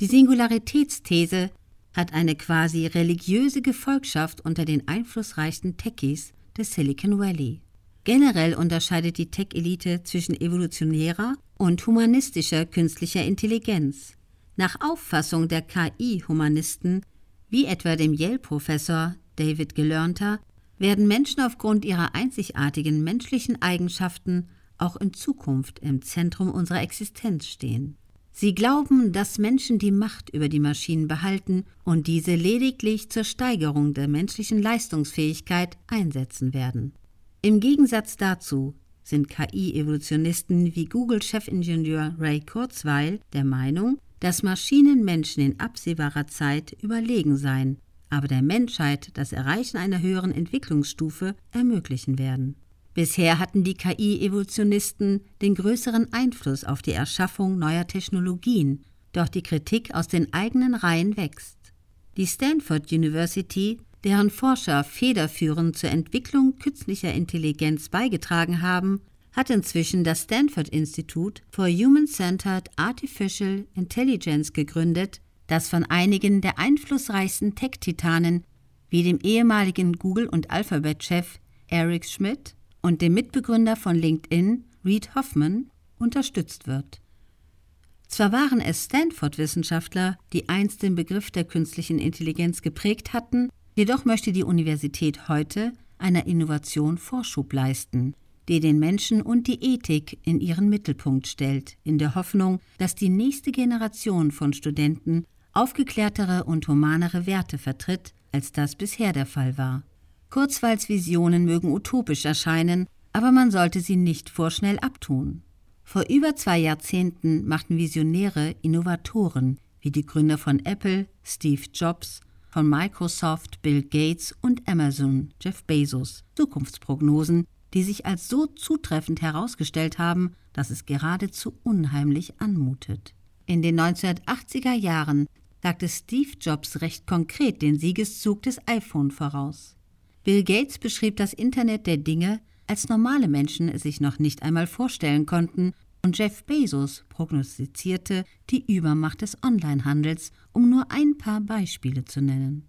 Die Singularitätsthese hat eine quasi religiöse Gefolgschaft unter den einflussreichsten Techies des Silicon Valley. Generell unterscheidet die Tech-Elite zwischen evolutionärer und humanistischer künstlicher Intelligenz. Nach Auffassung der KI-Humanisten, wie etwa dem Yale-Professor David Gelernter, werden Menschen aufgrund ihrer einzigartigen menschlichen Eigenschaften auch in Zukunft im Zentrum unserer Existenz stehen. Sie glauben, dass Menschen die Macht über die Maschinen behalten und diese lediglich zur Steigerung der menschlichen Leistungsfähigkeit einsetzen werden. Im Gegensatz dazu sind KI-Evolutionisten wie Google-Chefingenieur Ray Kurzweil der Meinung, dass Maschinen Menschen in absehbarer Zeit überlegen seien, aber der Menschheit das Erreichen einer höheren Entwicklungsstufe ermöglichen werden. Bisher hatten die KI-Evolutionisten den größeren Einfluss auf die Erschaffung neuer Technologien, doch die Kritik aus den eigenen Reihen wächst. Die Stanford University, deren Forscher federführend zur Entwicklung künstlicher Intelligenz beigetragen haben, hat inzwischen das Stanford Institute for Human-Centered Artificial Intelligence gegründet, das von einigen der einflussreichsten Tech-Titanen wie dem ehemaligen Google- und Alphabet-Chef Eric Schmidt und dem Mitbegründer von LinkedIn, Reid Hoffman, unterstützt wird. Zwar waren es Stanford-Wissenschaftler, die einst den Begriff der künstlichen Intelligenz geprägt hatten, jedoch möchte die Universität heute einer Innovation Vorschub leisten, die den Menschen und die Ethik in ihren Mittelpunkt stellt, in der Hoffnung, dass die nächste Generation von Studenten aufgeklärtere und humanere Werte vertritt, als das bisher der Fall war. Kurzweils Visionen mögen utopisch erscheinen, aber man sollte sie nicht vorschnell abtun. Vor über zwei Jahrzehnten machten Visionäre Innovatoren wie die Gründer von Apple, Steve Jobs, von Microsoft, Bill Gates und Amazon, Jeff Bezos, Zukunftsprognosen, die sich als so zutreffend herausgestellt haben, dass es geradezu unheimlich anmutet. In den 1980er Jahren sagte Steve Jobs recht konkret den Siegeszug des iPhone voraus. Bill Gates beschrieb das Internet der Dinge, als normale Menschen es sich noch nicht einmal vorstellen konnten, und Jeff Bezos prognostizierte die Übermacht des Onlinehandels, um nur ein paar Beispiele zu nennen.